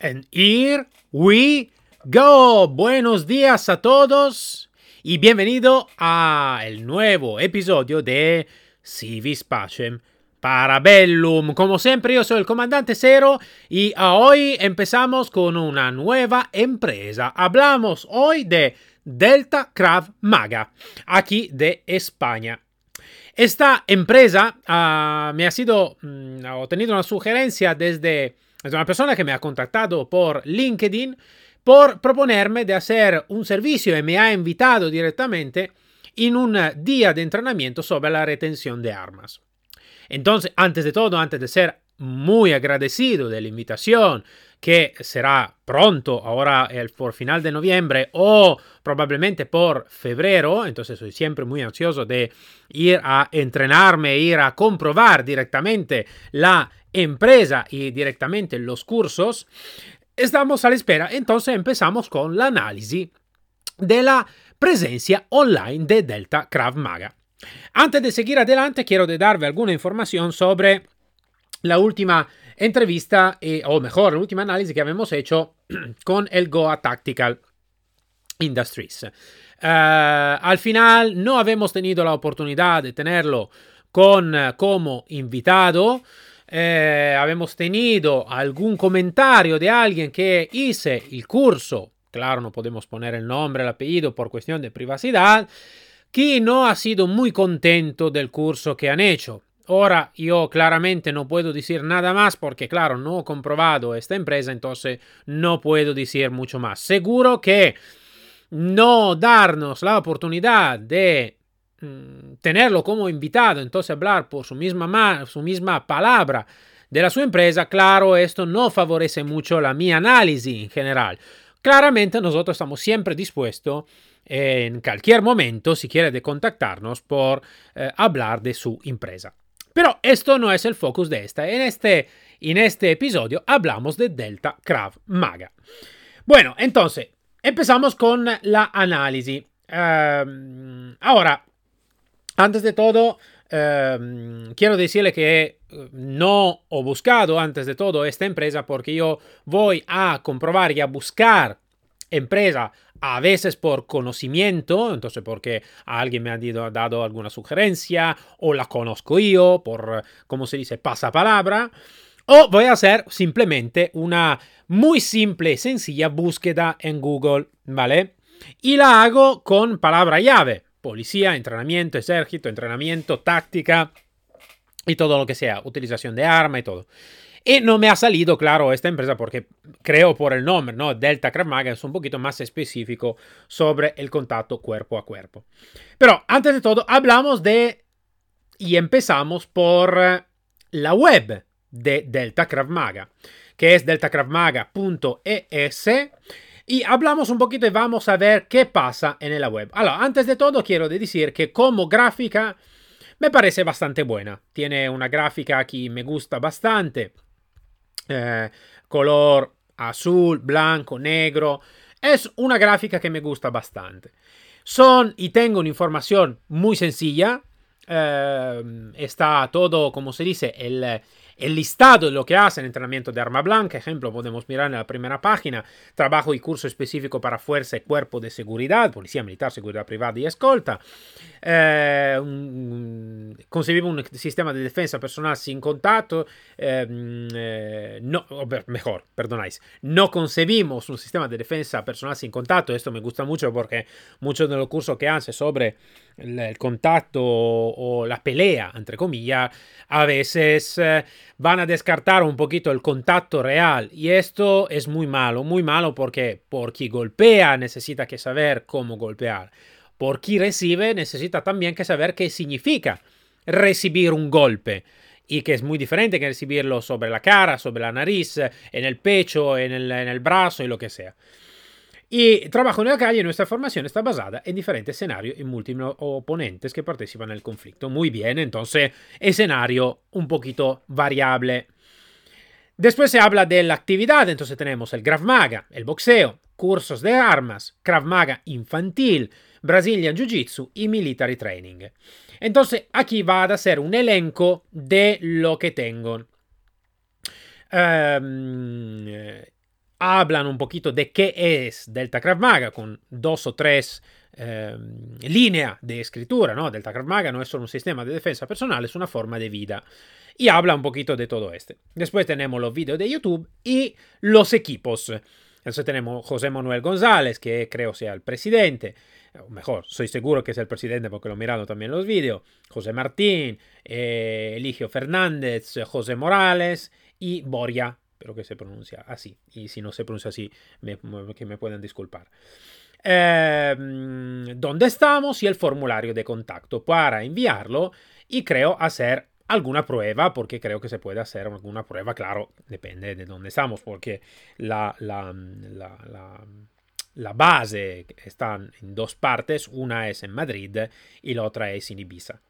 And here we go. Buenos días a todos y bienvenido a el nuevo episodio de Civis Pacem Parabellum. Como siempre, yo soy el comandante Cero y hoy empezamos con una nueva empresa. Hablamos hoy de Delta Krav Maga, aquí de España. Esta empresa uh, me ha sido, mm, ha una sugerencia desde es una persona que me ha contactado por LinkedIn por proponerme de hacer un servicio y me ha invitado directamente en un día de entrenamiento sobre la retención de armas. Entonces, antes de todo, antes de ser muy agradecido de la invitación, que será pronto, ahora el, por final de noviembre o probablemente por febrero, entonces soy siempre muy ansioso de ir a entrenarme, ir a comprobar directamente la empresa y directamente los cursos, estamos a la espera. Entonces empezamos con la análisis de la presencia online de Delta Krav Maga. Antes de seguir adelante, quiero darle alguna información sobre la última entrevista, eh, o mejor, la última análisis que habíamos hecho con el Goa Tactical Industries. Uh, al final no habíamos tenido la oportunidad de tenerlo con, como invitado. Eh, habíamos tenido algún comentario de alguien que hice el curso, claro, no podemos poner el nombre, el apellido por cuestión de privacidad, que no ha sido muy contento del curso que han hecho. Ahora yo claramente no puedo decir nada más porque, claro, no he comprobado esta empresa, entonces no puedo decir mucho más. Seguro que no darnos la oportunidad de Mm, tenerlo como invitado, entonces hablar por su misma, su misma palabra de la su empresa, claro, esto no favorece mucho la mi análisis en general. Claramente nosotros estamos siempre dispuestos en cualquier momento, si quiere, de contactarnos por eh, hablar de su empresa. Pero esto no es el focus de esta. En este, en este episodio hablamos de Delta Krav Maga. Bueno, entonces, empezamos con la análisis. Uh, ahora, antes de todo, eh, quiero decirle que no he buscado antes de todo esta empresa porque yo voy a comprobar y a buscar empresa a veces por conocimiento, entonces porque alguien me ha dado alguna sugerencia o la conozco yo por, como se dice, pasapalabra. O voy a hacer simplemente una muy simple sencilla búsqueda en Google, ¿vale? Y la hago con palabra llave policía, entrenamiento, ejército, entrenamiento, táctica y todo lo que sea, utilización de arma y todo. Y no me ha salido claro esta empresa porque creo por el nombre, ¿no? Delta Krav Maga es un poquito más específico sobre el contacto cuerpo a cuerpo. Pero antes de todo, hablamos de y empezamos por eh, la web de Delta Krav Maga, que es deltakravmaga.es y hablamos un poquito y vamos a ver qué pasa en la web. Ahora, antes de todo quiero decir que como gráfica me parece bastante buena. Tiene una gráfica que me gusta bastante. Eh, color azul, blanco, negro. Es una gráfica que me gusta bastante. Son y tengo una información muy sencilla. Eh, está todo, como se dice, el, el listado de lo que hace el entrenamiento de arma blanca, ejemplo, podemos mirar en la primera página, trabajo y curso específico para fuerza y cuerpo de seguridad, policía militar, seguridad privada y escolta. Eh, un, concebimos un sistema de defensa personal sin contacto, em, eh, no, mejor, perdonáis, no concebimos un sistema de defensa personal sin contacto, esto me gusta mucho porque muchos de los cursos que hace sobre el, contacto o, o, la pelea, entre comillas, a veces... Eh, van a descartar un poquito el contacto real y esto es muy malo, muy malo porque por quien golpea necesita que saber cómo golpear. Por quien recibe necesita también que saber qué significa recibir un golpe y que es muy diferente que recibirlo sobre la cara, sobre la nariz, en el pecho, en el, en el brazo y lo que sea. Y trabajo en la calle, nuestra formación está basada en diferentes escenarios y múltiples oponentes que participan en el conflicto. Muy bien, entonces, escenario un poquito variable. Después se habla de la actividad, entonces tenemos el Krav Maga, el boxeo, cursos de armas, Krav Maga infantil, Brazilian Jiu-Jitsu y Military Training. Entonces, aquí va a ser un elenco de lo que tengo. Um, hablan un poquito de qué es Delta Krav Maga con dos o tres eh, líneas de escritura, ¿no? Delta Krav Maga no es solo un sistema de defensa personal, es una forma de vida. Y habla un poquito de todo este. Después tenemos los vídeos de YouTube y los equipos. Entonces tenemos José Manuel González, que creo sea el presidente, o mejor, soy seguro que es el presidente porque lo he mirado también los vídeos, José Martín, eh, Eligio Fernández, José Morales y Boria, pero que se pronuncia así. Y si no se pronuncia así, me, que me pueden disculpar. Eh, ¿Dónde estamos? Y el formulario de contacto para enviarlo y creo hacer alguna prueba, porque creo que se puede hacer alguna prueba, claro, depende de dónde estamos, porque la, la, la, la, base está en dos partes, una es en Madrid y la otra es en Ibiza.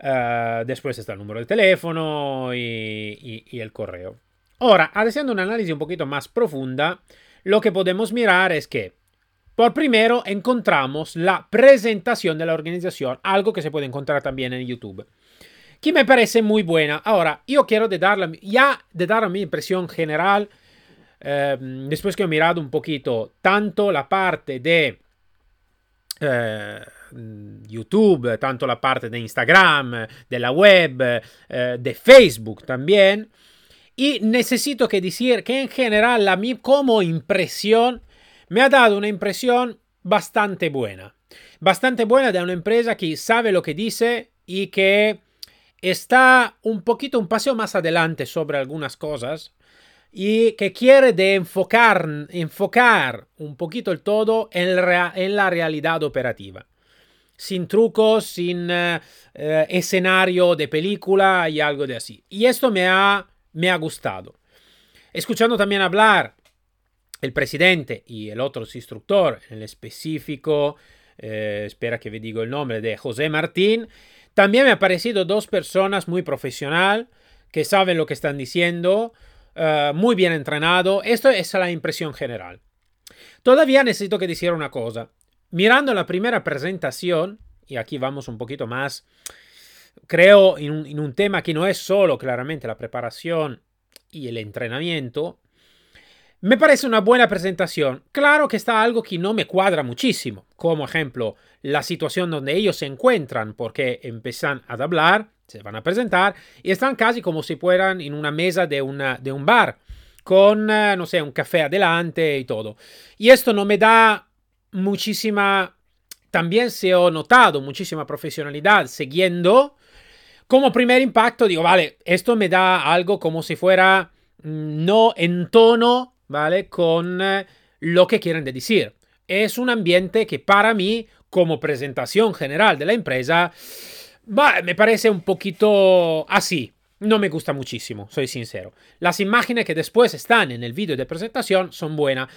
Uh, después está el número de teléfono y, y, y, el correo. Ahora, haciendo un análisis un poquito más profunda, lo que podemos mirar es que, por primero, encontramos la presentación de la organización, algo que se puede encontrar también en YouTube que me parece muy buena. Ahora, yo quiero de darle, ya de dar mi impresión general, eh, después que he mirado un poquito tanto la parte de eh, YouTube, tanto la parte de Instagram, de la web, eh, de Facebook también. Y necesito que decir que en general la mi como impresión me ha dado una impresión bastante buena. Bastante buena de una empresa que sabe lo que dice y que está un poquito un paseo más adelante sobre algunas cosas y que quiere de enfocar, enfocar un poquito el todo en, la realidad operativa. Sin trucos, sin eh, eh, escenario de película y algo de así. Y esto me ha, me ha gustado. Escuchando también hablar el presidente y el otro instructor, en el específico, eh, espera que me digo el nombre, de José Martín, también me han parecido dos personas muy profesional, que saben lo que están diciendo, uh, muy bien entrenado. Esto es la impresión general. Todavía necesito que decir una cosa. Mirando la primera presentación, y aquí vamos un poquito más, creo, en un, en un tema que no es solo claramente la preparación y el entrenamiento, me parece una buena presentación. Claro que está algo que no me cuadra muchísimo, como ejemplo la situación donde ellos se encuentran, porque empiezan a hablar, se van a presentar y están casi como si fueran en una mesa de, una, de un bar, con, eh, no sé, un café adelante y todo. Y esto no me da muchísima, también se ha notado muchísima profesionalidad siguiendo. Como primer impacto digo, vale, esto me da algo como si fuera mm, no en tono ¿vale? Con eh, lo que quieren decir. Es un ambiente que para mí, como presentación general de la empresa, me parece un poquito así. No me gusta muchísimo, soy sincero. Las imágenes que después están en el vídeo de presentación son buenas,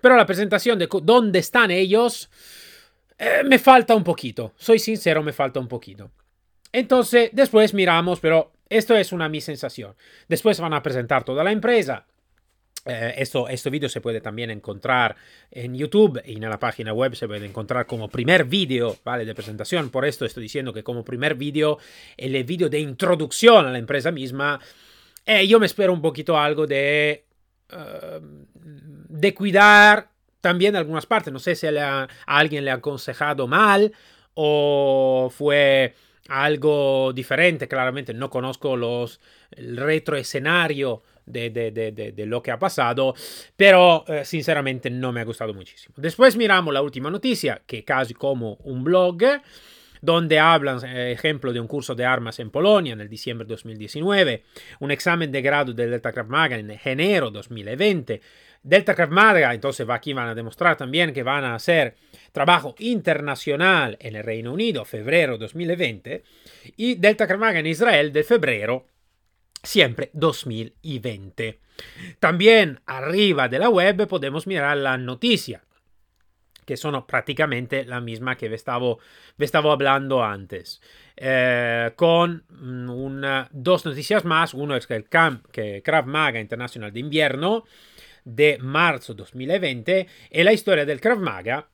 pero la presentación de dónde están ellos eh, me falta un poquito. Soy sincero, me falta un poquito. Entonces, después miramos, pero esto es una mi sensación. Después van a presentar toda la empresa, eh, esto, este video se puede también encontrar en YouTube y en la página web se puede encontrar como primer vídeo ¿vale? de presentación. Por esto estoy diciendo que como primer vídeo, el vídeo de introducción a la empresa misma, eh, yo me espero un poquito algo de, uh, de cuidar también algunas partes. No sé si a alguien le ha aconsejado mal o fue algo diferente. Claramente no conozco los, el retroescenario de, de, de, de, lo que ha pasado, pero eh, sinceramente no me ha gustado muchísimo. Después miramos la última noticia, que casi como un blog, donde hablan, eh, ejemplo, de un curso de armas en Polonia en el diciembre de 2019, un examen de grado del Delta Krav Maga en enero 2020. Delta Krav Maga, entonces aquí van a demostrar también que van a hacer trabajo internacional en el Reino Unido, febrero 2020, y Delta Krav Maga en Israel de febrero siempre 2020. También arriba de la web podemos mirar la noticia, que son prácticamente la misma que estaba, estaba hablando antes. Eh, con mm, dos noticias más. Uno es que el camp, que Krav Maga Internacional de Invierno de marzo 2020 y la historia del Krav Maga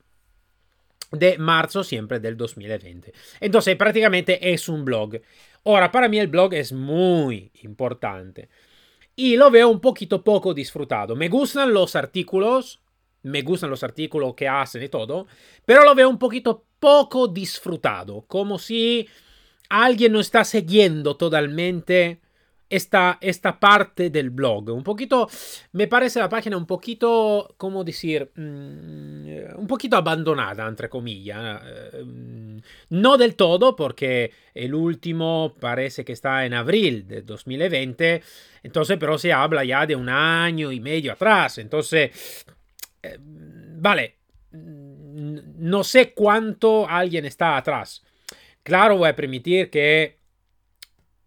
de marzo siempre del 2020. Entonces prácticamente es un blog. Ahora, para mí el blog es muy importante. y lo veo un poquito poco disfrutado. Me gustan los artículos, me gustan los artículos que hacen y todo, pero lo veo un poquito poco disfrutado, como si alguien no está siguiendo totalmente esta, esta parte del blog. Un poquito, me parece la página un poquito, ¿cómo decir? Mm, un poquito abandonada, entre comillas. Eh, no del todo, porque el último parece que está en abril de 2020. Entonces, pero se habla ya de un año y medio atrás. Entonces, eh, vale, no sé cuánto alguien está atrás. Claro, voy a permitir que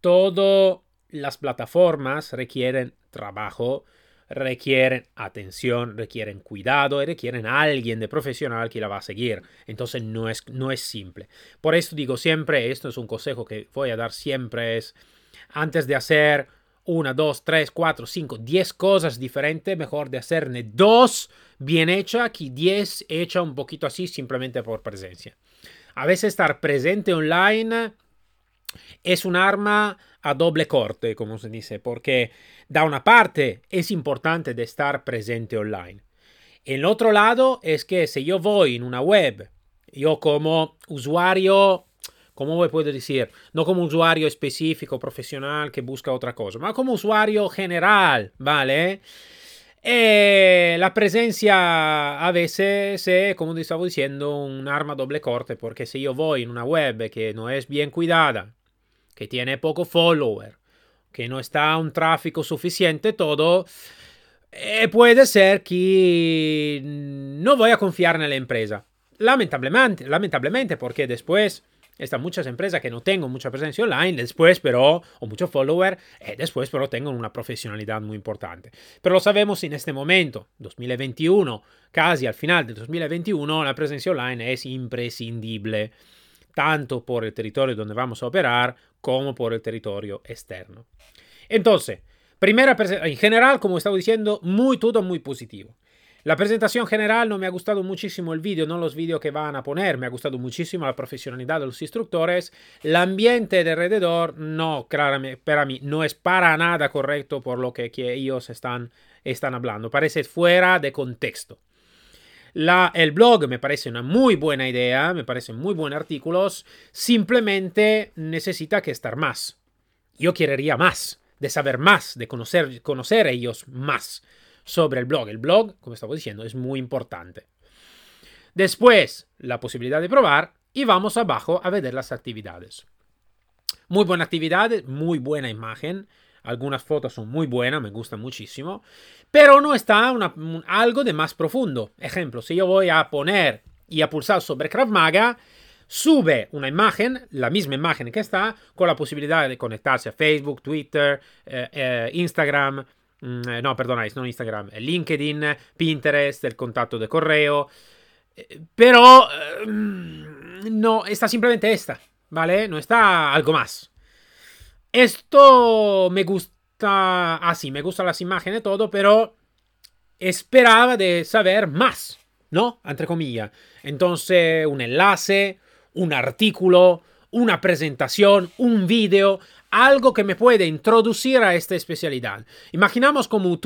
todo las plataformas requieren trabajo, requieren atención, requieren cuidado y requieren alguien de profesional que la va a seguir. Entonces no es, no es simple. Por eso digo siempre, esto es un consejo que voy a dar siempre, es antes de hacer una, dos, tres, cuatro, cinco, diez cosas diferentes, mejor de hacer dos bien hechas que diez hechas un poquito así simplemente por presencia. A veces estar presente online es un arma a doble corte, como se dice, porque da una parte es importante de estar presente online. El otro lado es que si yo voy en una web, yo como usuario, ¿cómo puedo decir? No como usuario específico, profesional que busca otra cosa, pero como usuario general, ¿vale? Eh, la presencia a veces es, como te estaba diciendo, un arma doble corte, porque si yo voy en una web que no es bien cuidada, que tiene poco follower, que no está un tráfico suficiente, todo, eh, puede ser que no voy a confiar en la empresa. Lamentablemente, lamentablemente, porque después están muchas empresas que no tengan mucha presencia online, después pero, o mucho follower, eh, después pero tengan una profesionalidad muy importante. Pero lo sabemos en este momento, 2021, casi al final de 2021, la presencia online es imprescindible tanto por el territorio donde vamos a operar como por el territorio externo. Entonces, primera en general, como estaba diciendo, muy todo muy positivo. La presentación general no me ha gustado muchísimo el vídeo, no los vídeos que van a poner, me ha gustado muchísimo la profesionalidad de los instructores. El ambiente de alrededor, no, claramente, para mí, no es para nada correcto por lo que, que ellos están, están hablando. Parece fuera de contexto. La, el blog me parece una muy buena idea, me parecen muy buenos artículos, simplemente necesita que estar más. Yo querría más, de saber más, de conocer, conocer ellos más sobre el blog. El blog, como estaba diciendo, es muy importante. Después, la posibilidad de probar y vamos abajo a ver las actividades. Muy buena actividad, muy buena imagen. Algunas fotos son muy buenas, me gustan muchísimo, pero no está algo de más profundo. Ejemplo, si yo voy a poner y a pulsar sobre Krav Maga, sube una imagen, la misma imagen que está, con la posibilidad de conectarse a Facebook, Twitter, eh, eh, Instagram, mm, eh, no, perdonáis, no Instagram, LinkedIn, Pinterest, el contacto de correo, pero no, está simplemente esta, ¿vale? No está algo más. Esto me gusta así, me gustan las imágenes, todo, pero esperaba de saber más, ¿no? Entre comillas. Entonces, un enlace, un artículo, una presentación, un vídeo, algo que me puede introducir a esta especialidad. Imaginamos como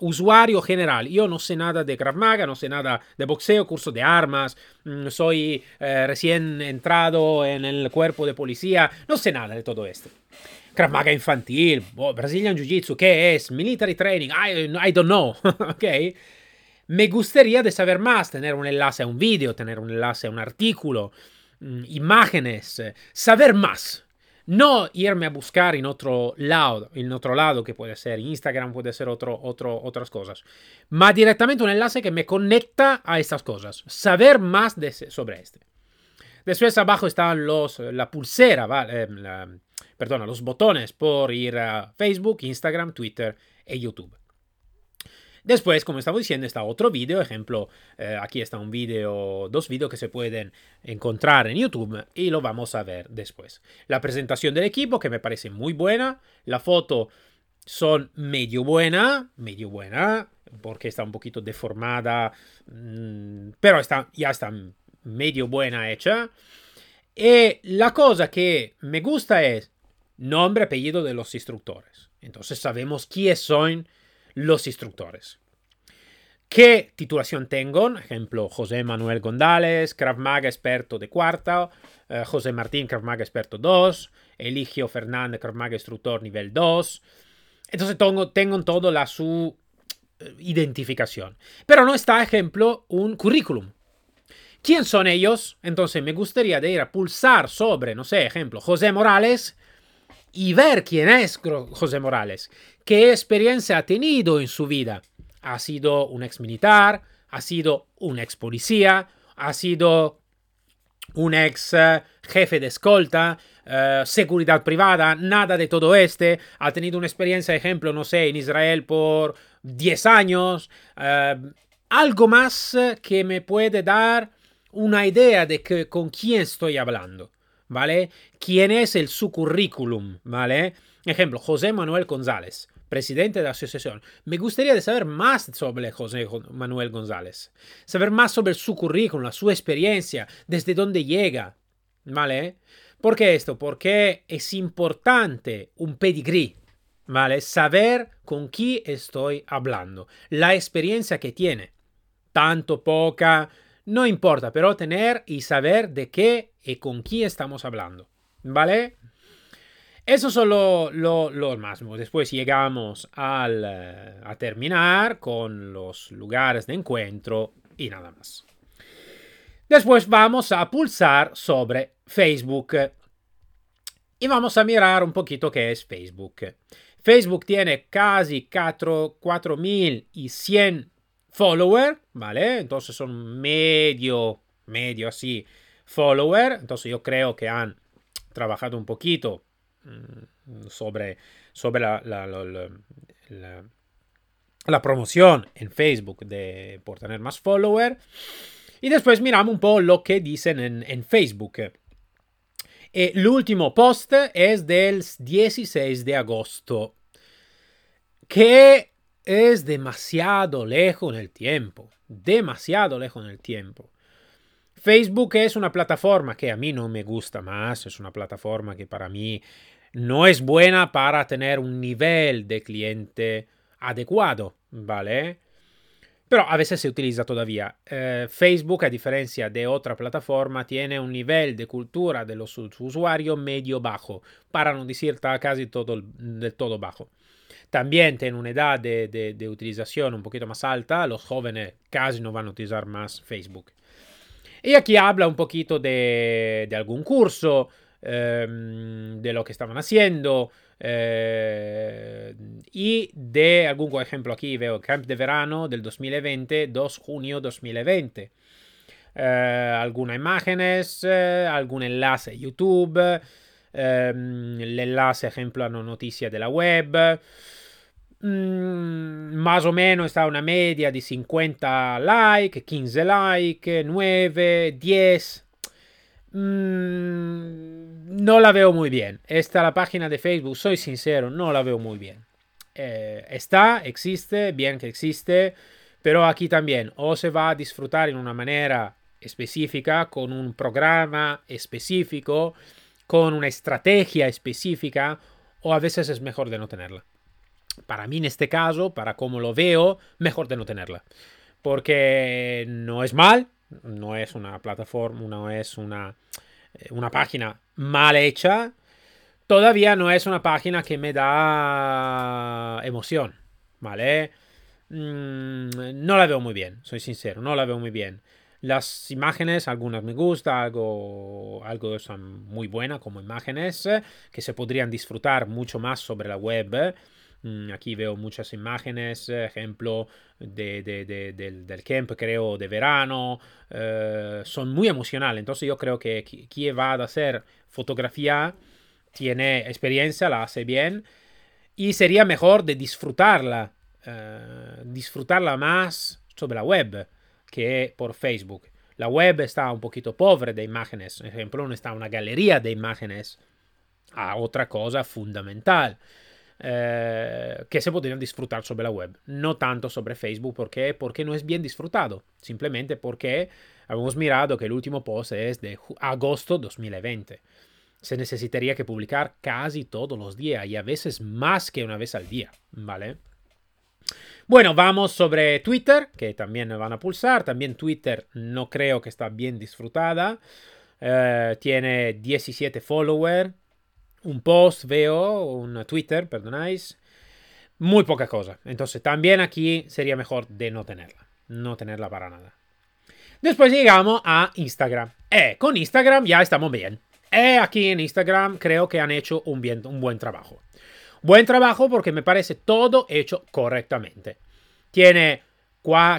usuario general. Yo no sé nada de Krav Maga, no sé nada de boxeo, curso de armas, mm, soy eh, recién entrado en el cuerpo de policía, no sé nada de todo esto. Krav Maga infantil, Brazilian Jiu-Jitsu, ¿qué es? Military Training, I, don't know, ¿ok? Me gustaría de saber más, tener un enlace a un vídeo, tener un enlace a un artículo, imágenes, eh, saber más. No irme a buscar en otro lado, en otro lado que puede ser Instagram, puede ser otro, otro, otras cosas, más directamente un enlace que me conecta a estas cosas, saber más de, sobre este. Después abajo están los, la pulsera, ¿vale? Eh, perdona, los botones por ir a Facebook, Instagram, Twitter e YouTube. Después, como estaba diciendo, está otro vídeo, ejemplo, eh, aquí está un vídeo, dos vídeos que se pueden encontrar en YouTube y lo vamos a ver después. La presentación del equipo, que me parece muy buena, la foto son medio buena, medio buena, porque está un poquito deformada, mm, pero está, ya está medio buena hecha. Y la cosa que me gusta es nombre, apellido de los instructores. Entonces sabemos quiénes son los instructores. ¿Qué titulación tengo? Ejemplo, José Manuel González, Krav experto de cuarta, eh, José Martín Krav experto 2, Eligio Fernández Krav instructor nivel 2. Entonces tengo, tengo todo la su eh, identificación. Pero no está, ejemplo, un currículum. ¿Quién son ellos? Entonces me gustaría de ir a pulsar sobre, no sé, ejemplo, José Morales y ver quién es José Morales, qué experiencia ha tenido en su vida ha sido un ex militar, ha sido un ex policía, ha sido un ex eh, jefe de escolta, eh, seguridad privada, nada de todo este. Ha tenido una experiencia, ejemplo, no sé, en Israel por 10 años. Eh, algo más que me puede dar una idea de que, con quién estoy hablando, ¿vale? ¿Quién es el su currículum, ¿vale? Ejemplo, José Manuel González presidente de la asociación. Me gustaría saber más sobre José Manuel González, saber más sobre su currículum, su experiencia, desde dónde llega, ¿vale? ¿Por qué esto? Porque es importante un pedigrí, ¿vale? Saber con quién estoy hablando, la experiencia que tiene, tanto poca, no importa, pero tener y saber de qué y con quién estamos hablando, ¿vale? Eso son los lo, máximos. Después llegamos al, eh, a terminar con los lugares de encuentro y nada más. Después vamos a pulsar sobre Facebook y vamos a mirar un poquito qué es Facebook. Facebook tiene casi 4.100 followers, ¿vale? Entonces son medio, medio así followers. Entonces yo creo que han trabajado un poquito Mm, sobre, sobre la, la, la, promoción en Facebook de, por tener más followers. Y después miramos un poco lo que dicen en, Facebook. el último post es del 16 de agosto, que es demasiado lejos en el tiempo, demasiado lejos en el tiempo. Facebook es una plataforma que a mí no me gusta más, es una plataforma que para mí no es buena para tener un nivel de cliente adecuado, ¿vale? Pero a veces se utiliza todavía. Eh, Facebook, a diferencia de otra plataforma, tiene un nivel de cultura de los usuarios medio bajo, para no decir casi todo, del todo bajo. También tiene una edad de, de, utilización un poquito más alta, los jóvenes casi no van a utilizar más Facebook. Y aquí habla un poquito de, de algún curso, Em, de lo que estaban haciendo eh, y de algún ejemplo aquí veo Camp de Verano del 2020, 2 junio 2020. Eh, algunas imágenes, eh, algún enlace YouTube, em, el enlace ejemplo a noticia de la web. Mm, más o menos está una media de 50 likes, 15 likes, 9, 10. Mm, no la veo muy bien. Esta la página de Facebook, soy sincero, no la veo muy bien. Eh, está, existe, bien que existe, pero aquí también o se va a disfrutar en una manera específica, con un programa específico, con una estrategia específica, o a veces es mejor de no tenerla. Para mí en este caso, para como lo veo, mejor de no tenerla. Porque no es mal, no es una plataforma, no es una, eh, una página mal hecha, todavía no es una página que me da emoción, ¿vale? Mm, no la veo muy bien, soy sincero, no la veo muy bien. Las imágenes, algunas me gustan, algo, algo son muy buenas como imágenes, eh, que se podrían disfrutar mucho más sobre la web. Mm, aquí veo muchas imágenes, ejemplo de, del, camp, creo, de verano. Eh, son muy emocionales. Entonces yo creo que quien va a hacer fotografía tiene experiencia, la hace bien. Y sería mejor de disfrutarla, eh, disfrutarla más sobre la web que por Facebook. La web está un poquito pobre de imágenes. Por ejemplo, no está una galería de imágenes a otra cosa fundamental. Eh, que se podrían disfrutar sobre la web, no tanto sobre Facebook, porque, porque no es bien disfrutado, simplemente porque hemos mirado que el último post es de agosto 2020. se necesitaría que publicar casi todos los días y a veces más que una vez al día, ¿vale? Bueno, vamos sobre Twitter, que también van a pulsar. También Twitter no creo que está bien disfrutada. Eh, tiene 17 followers. Un post veo, un Twitter, perdonáis. Muy poca cosa. Entonces también aquí sería mejor de no tenerla. No tenerla para nada. Después llegamos a Instagram. Eh, con Instagram ya estamos bien. Eh, aquí en Instagram creo que han hecho un, bien, un buen trabajo. Buen trabajo porque me parece todo hecho correctamente. Tiene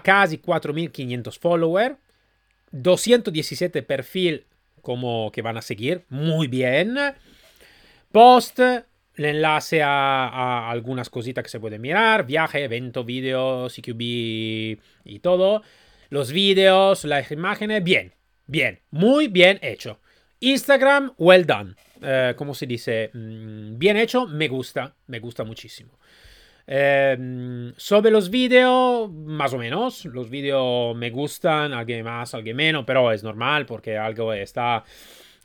casi 4.500 followers, 217 perfil como que van a seguir, muy bien. Post, el enlace a, algunas cositas que se pueden mirar, viaje, evento, vídeo, CQB y todo. Los vídeos, las imágenes, bien, bien, muy bien hecho. Instagram, well done. Eh, ¿Cómo se dice? Mm, bien hecho, me gusta, me gusta muchísimo. Eh, sobre los vídeos, más o menos. Los vídeos me gustan, alguien más, alguien menos, pero es normal porque algo está,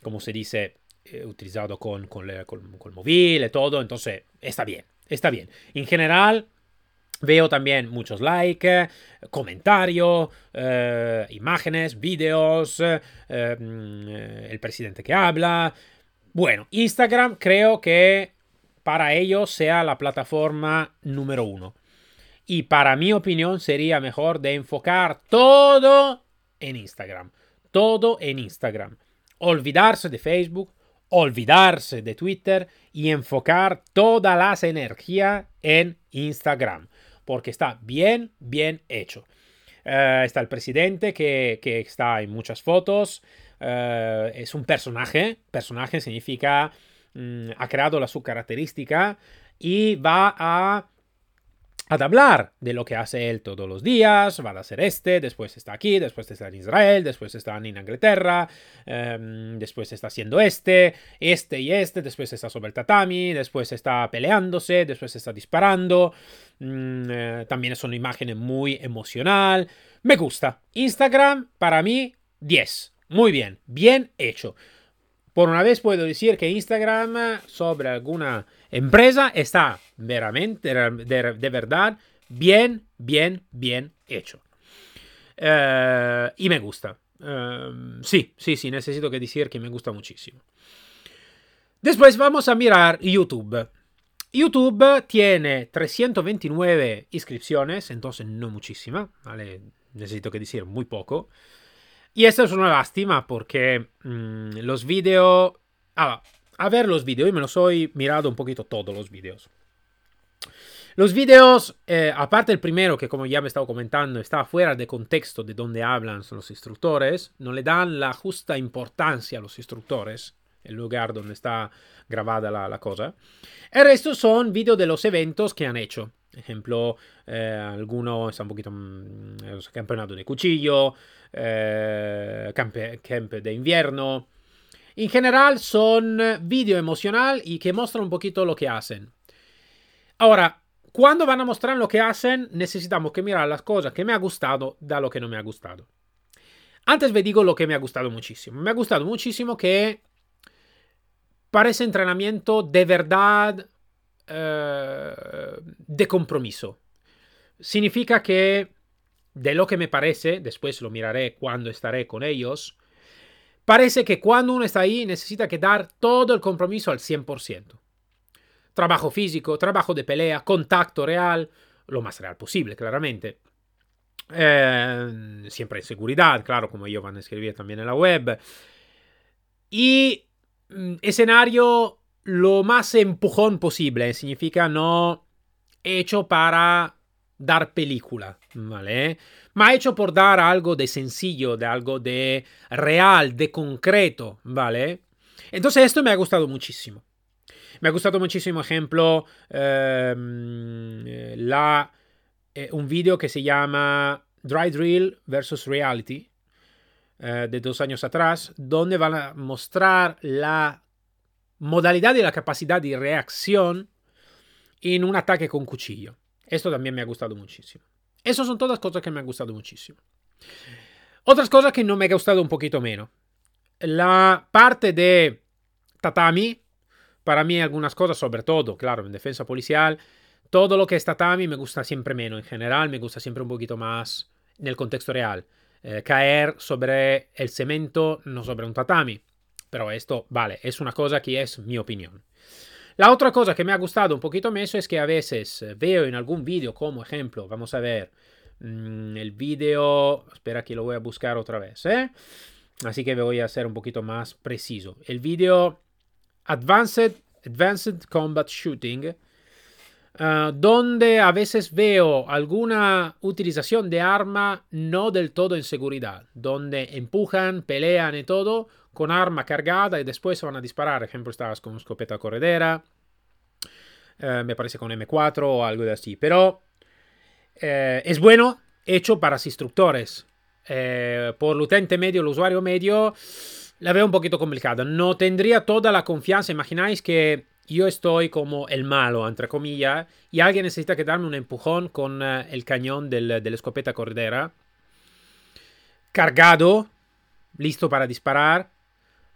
como se dice, eh, utilizado con, con, con, móvil y todo, entonces está bien, está bien. En general, Veo también muchos likes, comentarios, eh, imágenes, vídeos, eh, mm, el presidente que habla. Bueno, Instagram creo que para ellos sea la plataforma número uno. Y para mi opinión sería mejor de enfocar todo en Instagram. Todo en Instagram. Olvidarse de Facebook, olvidarse de Twitter y enfocar toda la energía en Instagram porque está bien, bien hecho. Eh, está el presidente que, está en muchas fotos. Eh, es un personaje. Personaje significa mm, ha creado la su característica y va a a hablar de lo que hace él todos los días, va a hacer este, después está aquí, después está en Israel, después está en Inglaterra, em, después está haciendo este, este y este, después está sobre el tatami, después está peleándose, después está disparando, mm, eh, también es una imagen muy emocional, me gusta. Instagram, para mí, 10, muy bien, bien hecho. Por una vez puedo decir que Instagram sobre alguna empresa está veramente, de, verdad, bien, bien, bien hecho. Eh, y me gusta. Eh, sí, sí, sí, necesito que decir que me gusta muchísimo. Después vamos a mirar YouTube. YouTube tiene 329 inscripciones, entonces no muchísima, ¿vale? Necesito que decir muy poco. Y esto es una lástima porque mm, los vídeos... Ah, a ver los vídeos, me los he mirado un poquito todos los vídeos. Los vídeos, eh, aparte el primero, que como ya me estaba comentando, está fuera de contexto de donde hablan los instructores, no le dan la justa importancia a los instructores, el lugar donde está grabada la, cosa. El resto son vídeos de los eventos que han hecho. Ejemplo, eh, alguno está un poquito mm, campeonato de cuchillo, eh, camp, de invierno. En general son vídeos emocional y que muestran un poquito lo que hacen. Ahora, cuando van a mostrar lo que hacen, necesitamos que mirar las cosas que me ha gustado de lo que no me ha gustado. Antes me digo lo que me ha gustado muchísimo. Me ha gustado muchísimo que parece entrenamiento de verdad eh, de compromiso. Significa que de lo que me parece, después lo miraré cuando estaré con ellos, parece que cuando uno está ahí necesita que dar todo el compromiso al 100%. Trabajo físico, trabajo de pelea, contacto real, lo más real posible, claramente. Eh, siempre en seguridad, claro, como ellos van a escribir también en la web. Y mm, escenario lo más empujón posible, significa no hecho para dar película, ¿vale? Ma hecho por dar algo de sencillo, de algo de real, de concreto, ¿vale? Entonces esto me ha gustado muchísimo. Me ha gustado muchísimo, ejemplo, ehm, la, eh, un video que se llama Dry Drill versus Reality, eh, de dos años atrás, donde van a mostrar la modalidad y la capacidad de reacción en un ataque con cuchillo. Esto también me ha gustado muchísimo. Esas son todas cosas que me han gustado muchísimo. Otras cosas que no me ha gustado un poquito menos. La parte de tatami, para mí algunas cosas, sobre todo, claro, en defensa policial, todo lo que es tatami me gusta siempre menos. En general, me gusta siempre un poquito más en el contexto real. Eh, caer sobre el cemento, no sobre un tatami. Pero esto, vale, es una cosa que es mi opinión. La otra cosa que me ha gustado un poquito más es que a veces eh, veo en algún vídeo, como ejemplo, vamos a ver, mm, el vídeo, espera que lo voy a buscar otra vez, ¿eh? Así que voy a ser un poquito más preciso. El vídeo Advanced, Advanced Combat Shooting, uh, donde a veces veo alguna utilización de arma no del todo en seguridad, donde empujan, pelean y todo con arma cargada y después se van a disparar. Por ejemplo, estabas con escopeta corredera, uh, me parece con M4 o algo de así. Pero uh, es bueno, hecho para los instructores. por el utente medio, el usuario medio, la veo un poquito complicada. No tendría toda la confianza. Imagináis que yo estoy como el malo, entre comillas, y alguien necesita que darme un empujón con uh, el cañón del, de la escopeta cordera, cargado, listo para disparar.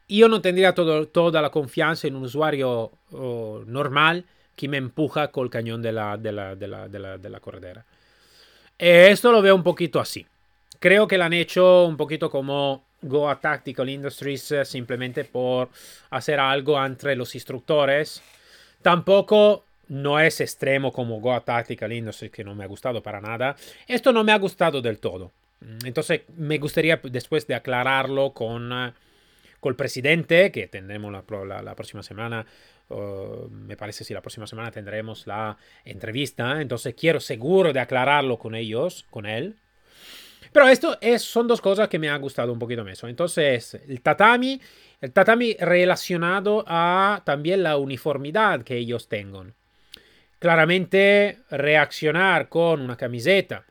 Yo no tendría toda la confianza en un usuario normal que me empuja con el cañón de la, de la, de la, de la, de cordera. Esto lo veo un poquito así. Creo que lo han hecho un poquito como Go a Tactical Industries eh, simplemente por hacer algo entre los instructores. Tampoco no es extremo como Go a Tactical Industries, que no me ha gustado para nada. Esto no me ha gustado del todo. Entonces me gustaría después de aclararlo con, el presidente, que tendremos la, próxima semana. Me parece si la próxima semana tendremos la entrevista. Entonces quiero seguro de aclararlo con ellos, con él. Pero esto es, son dos cosas que me han gustado un poquito más. Entonces, el tatami, el tatami relacionado a también la uniformidad que ellos tengan. Claramente, reaccionar con una camiseta,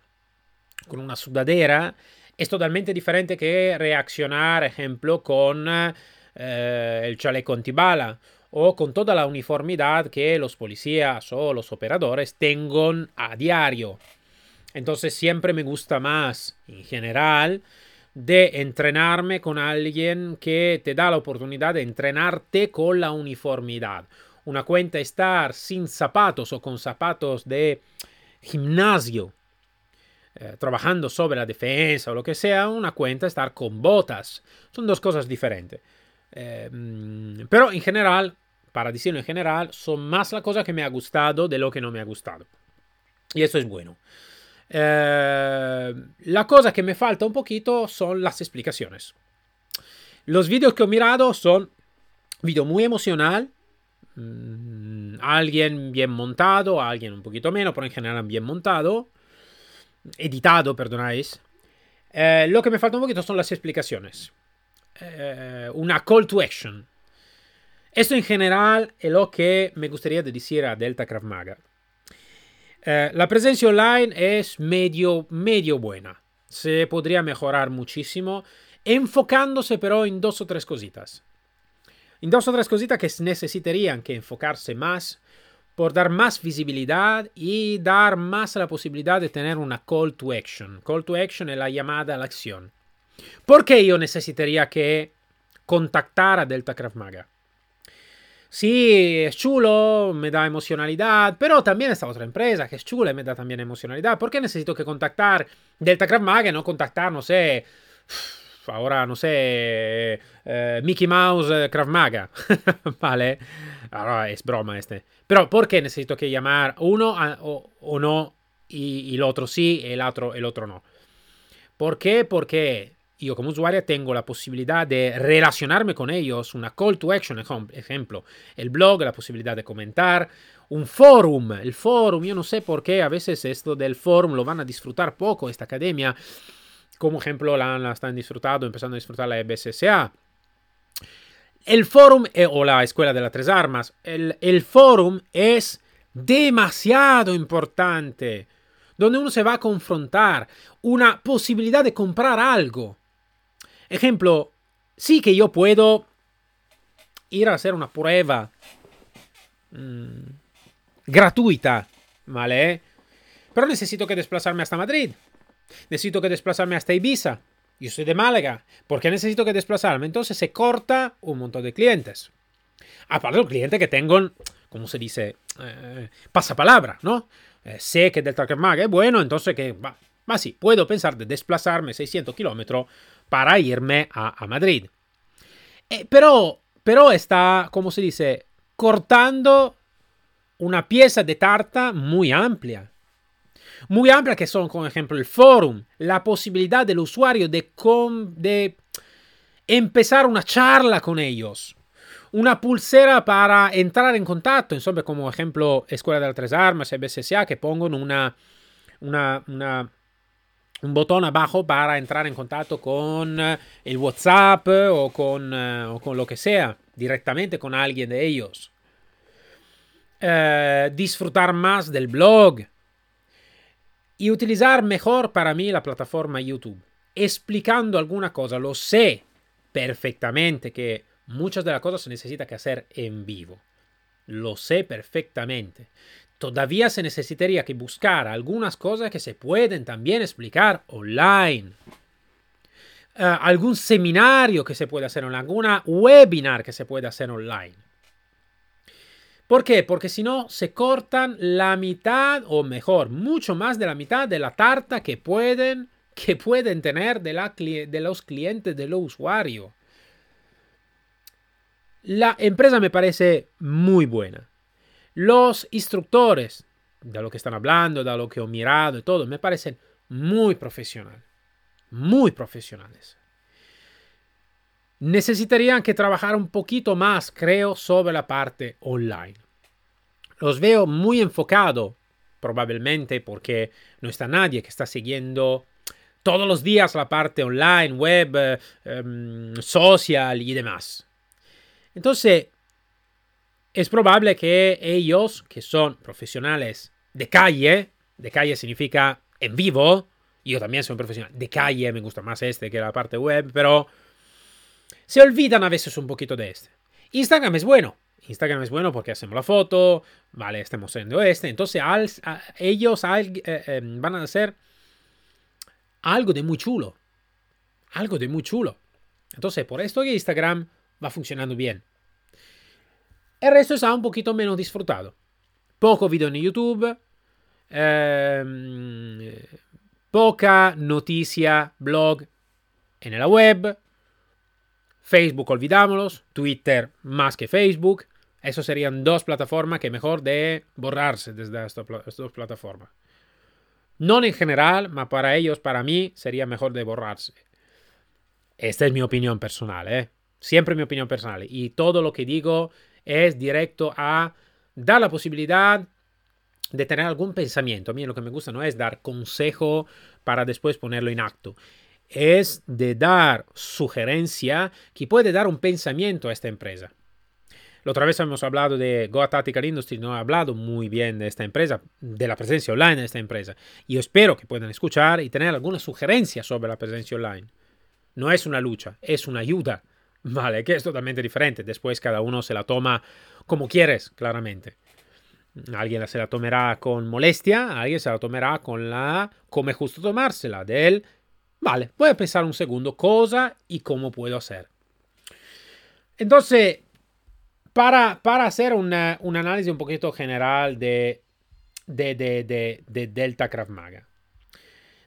con una sudadera, es totalmente diferente que reaccionar, ejemplo, con eh, el chaleco antibala o con toda la uniformidad que los policías o los operadores tengan a diario. Entonces siempre me gusta más, en general, de entrenarme con alguien que te da la oportunidad de entrenarte con la uniformidad. Una cuenta estar sin zapatos o con zapatos de gimnasio, eh, trabajando sobre la defensa o lo que sea, una cuenta estar con botas. Son dos cosas diferentes. Eh, pero en general, para decirlo en general, son más la cosa que me ha gustado de lo que no me ha gustado. Y eso es bueno. Eh, la cosa que me falta un poquito son las explicaciones. Los vídeos que he mirado son vídeos muy emocional. Mm, alguien bien montado, alguien un poquito menos, pero en general bien montado. Editado, perdonáis. Eh, lo que me falta un poquito son las explicaciones. Eh, una call to action. Esto en general es lo que me gustaría decir a Delta Krav Maga. Eh, la presencia online es medio, medio buena. Se podría mejorar muchísimo, enfocándose pero en dos o tres cositas. En dos o tres cositas que necesitarían que enfocarse más por dar más visibilidad y dar más la posibilidad de tener una call to action. Call to action es la llamada a la acción. ¿Por qué yo necesitaría que contactar a Delta Krav Maga? Sí, es chulo, me da emocionalidad, pero también esta otra empresa que es chula y me da también emocionalidad. ¿Por qué necesito que contactar Delta Krav Maga y no contactar, no sé, ahora no sé, eh, Mickey Mouse eh, Krav Maga? vale, ahora es broma este. Pero ¿por qué necesito que llamar uno o, o, no y, y, el otro sí y el otro, el otro no? ¿Por qué? Porque yo como usuario tengo la posibilidad de relacionarme con ellos, una call to action, ejemplo, el blog, la posibilidad de comentar, un forum, el forum, yo no sé por qué a veces esto del forum lo van a disfrutar poco esta academia, como ejemplo la, la están disfrutando, empezando a disfrutar la EBSSA. El forum eh, o la escuela de las tres armas, el, el forum es demasiado importante donde uno se va a confrontar, una posibilidad de comprar algo. Ejemplo, sí que yo puedo ir a hacer una prueba mmm, gratuita, ¿vale? Pero necesito que desplazarme hasta Madrid. Necesito que desplazarme hasta Ibiza. Yo soy de Málaga. ¿Por qué necesito que desplazarme? Entonces se corta un montón de clientes. Aparte los clientes que tengan, como se dice, eh, pasapalabra, ¿no? Eh, sé que Delta Maga es bueno, entonces que va, va sí, puedo pensar de desplazarme 600 kilómetros para irme a, a Madrid. Eh, pero, pero está, como se dice, cortando una pieza de tarta muy amplia. Muy amplia que son, por ejemplo, el forum, la posibilidad del usuario de, de empezar una charla con ellos, una pulsera para entrar en contacto, insomma, como ejemplo, Escuela de las Tres Armas, BSSA, que pongan una, una, un botón abajo para entrar en contacto con eh, el WhatsApp o con, eh, con lo que sea, directamente con alguien de ellos. Eh, disfrutar más del blog y utilizar mejor para mí la plataforma YouTube, explicando alguna cosa. Lo sé perfectamente que muchas de las cosas se necesita que hacer en vivo. Lo sé perfectamente. Todavía se necesitaría que buscar algunas cosas que se pueden también explicar online. Uh, algún seminario que se puede hacer online, alguna webinar que se puede hacer online. ¿Por qué? Porque si no, se cortan la mitad, o mejor, mucho más de la mitad de la tarta que pueden, que pueden tener de, de los clientes, de los usuarios. La empresa me parece muy buena. Los instructores, de lo que están hablando, de lo que he mirado y todo, me parecen muy profesionales. Muy profesionales. Necesitarían que trabajar un poquito más, creo, sobre la parte online. Los veo muy enfocado, probablemente porque no está nadie que está siguiendo todos los días la parte online, web, eh, em, social y demás. Entonces, es probable que ellos, que son profesionales de calle, de calle significa en vivo, yo también soy un profesional de calle, me gusta más este que la parte web, pero se olvidan a veces un poquito de este. Instagram es bueno. Instagram es bueno porque hacemos la foto, vale, estamos haciendo este. Entonces ellos eh, eh, van a hacer algo de muy chulo. Algo de muy chulo. Entonces, por esto que Instagram va funcionando bien. El resto está un poquito menos disfrutado. Poco video en YouTube. Eh, poca noticia, blog en la web. Facebook, olvidámoslos. Twitter más que Facebook. Eso serían dos plataformas que mejor de borrarse desde estas dos plataformas. No en general, pero para ellos, para mí, sería mejor de borrarse. Esta es mi opinión personal, ¿eh? Siempre mi opinión personal. Y todo lo que digo es directo a dar la posibilidad de tener algún pensamiento. A mí lo que me gusta no es dar consejo para después ponerlo en acto es de dar sugerencia que puede dar un pensamiento a esta empresa. La otra vez hemos hablado de Goa Tactical Industries, no he hablado muy bien de esta empresa, de la presencia online de esta empresa. Y espero que puedan escuchar y tener alguna sugerencia sobre la presencia online. No es una lucha, es una ayuda, ¿vale? Que es totalmente diferente. Después cada uno se la toma como quieres, claramente. Alguien se la tomará con molestia, alguien se la tomará con la... come justo tomársela, de él Vale, voy a pensar un segundo cosa y cómo puedo hacer. Entonces, para, para hacer una, un análisis un poquito general de, de, de, de, Delta Krav Maga.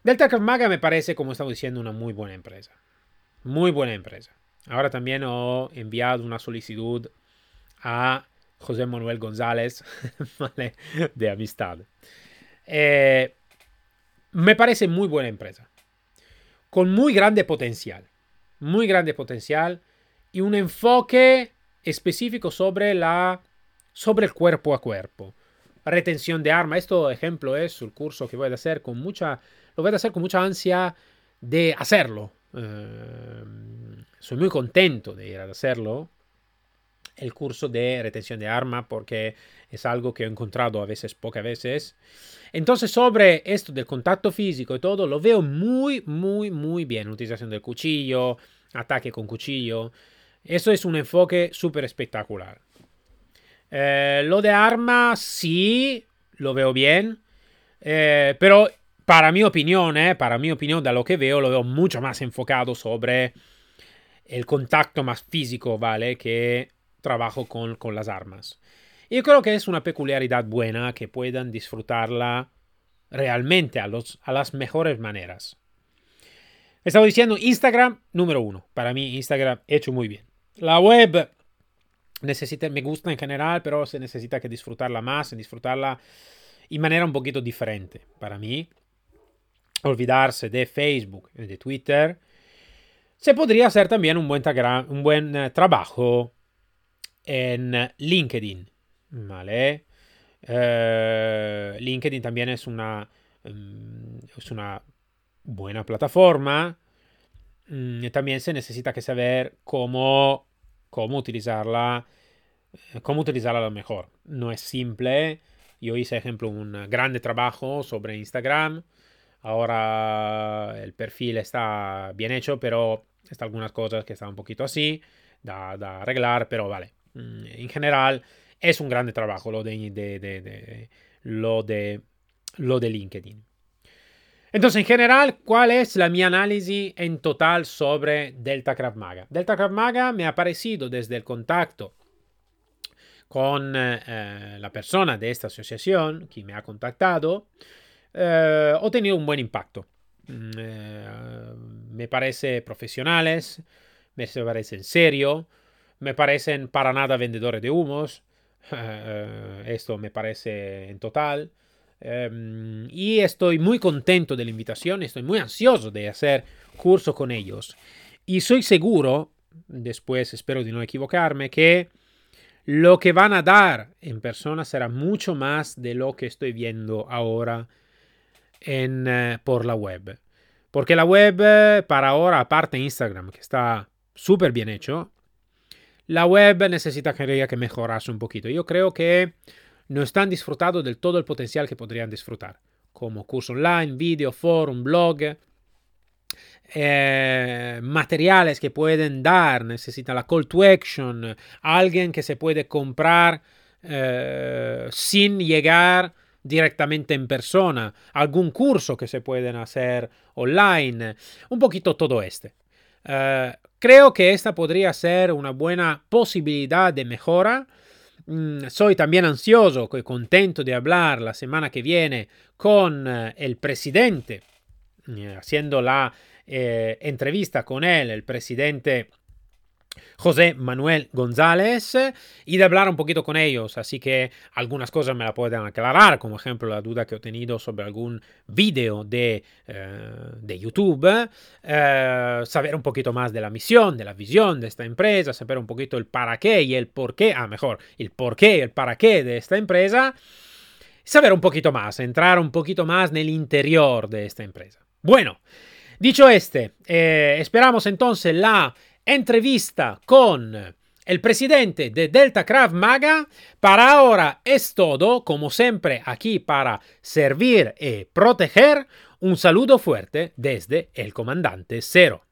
Delta Krav Maga me parece, como estamos diciendo, una muy buena empresa. Muy buena empresa. Ahora también he enviado una solicitud a José Manuel González de amistad. Eh, me parece muy buena empresa con muy grande potencial, muy grande potencial y un enfoque específico sobre, la, sobre el cuerpo a cuerpo. Retención de arma, esto ejemplo es el curso que voy a hacer con mucha, lo voy a hacer con mucha ansia de hacerlo. Eh, soy muy contento de ir a hacerlo, el curso de retención de arma, porque es algo que he encontrado a veces, pocas veces. Entonces, sobre esto del contacto físico y todo, lo veo muy, muy, muy bien. Utilización del cuchillo, ataque con cuchillo. Eso es un enfoque súper espectacular. Eh, lo de armas, sí, lo veo bien. Eh, pero para mi opinión, eh, para mi opinión, de lo que veo, lo veo mucho más enfocado sobre el contacto más físico, ¿vale? Que trabajo con, con las armas. Y yo creo que es una peculiaridad buena que puedan disfrutarla realmente a, los, a las mejores maneras. Estaba diciendo Instagram número uno. Para mí Instagram hecho muy bien. La web necesita, me gusta en general, pero se necesita que disfrutarla más, disfrutarla en manera un poquito diferente. Para mí, olvidarse de Facebook de Twitter, se podría hacer también un buen, un buen eh, trabajo en LinkedIn. ¿Vale? Eh, LinkedIn también es una, mm, es una buena plataforma. Mm, también se necesita saber cómo, cómo utilizarla, eh, cómo utilizarla lo mejor. No es simple. Yo hice, ejemplo, un grande trabajo sobre Instagram. Ahora el perfil está bien hecho, pero está algunas cosas que están un poquito así, da, da arreglar, pero vale. Mm, en general, es un grande trabajo lo de, de, lo de, lo de LinkedIn. Entonces, en general, ¿cuál es la mi análisis en total sobre Delta Krav Maga? Delta Krav Maga me ha parecido desde el contacto con eh, la persona de esta asociación que me ha contactado, eh, he tenido un buen impacto. Mm, eh, me parece profesionales, me parecen serio, me parecen para nada vendedores de humos, Eh, esto me parece en total. Em, y estoy muy contento de la invitación, estoy muy ansioso de hacer curso con ellos. Y soy seguro, después espero de no equivocarme, que lo que van a dar en persona será mucho más de lo que estoy viendo ahora en, eh, por la web. Porque la web, eh, para ahora, aparte Instagram, que está súper bien hecho, la web necesita que mejorarse un poquito. Yo creo que no están disfrutando del todo el potencial que podrían disfrutar, como curso online, video, forum, blog, eh, materiales que pueden dar, necesita la call to action, alguien que se puede comprar eh, sin llegar directamente en persona, algún curso que se pueden hacer online, un poquito todo este. Eh, creo que esta podría ser una buena posibilidad de mejora. Mm, soy también ansioso y contento de hablar la semana que viene con eh, el presidente, eh, haciendo la entrevista con él, el presidente José Manuel González y de hablar un poquito con ellos. Así que algunas cosas me la pueden aclarar, como ejemplo la duda que he tenido sobre algún vídeo de, eh, de YouTube, eh, saber un poquito más de la misión, de la visión de esta empresa, saber un poquito el para qué y el por qué, ah, mejor, el por qué y el para qué de esta empresa. Saber un poquito más, entrar un poquito más en el interior de esta empresa. Bueno, dicho este, eh, esperamos entonces la entrevista con el presidente de Delta Krav Maga. Para ahora es todo, como siempre, aquí para servir y proteger. Un saludo fuerte desde el comandante Cero.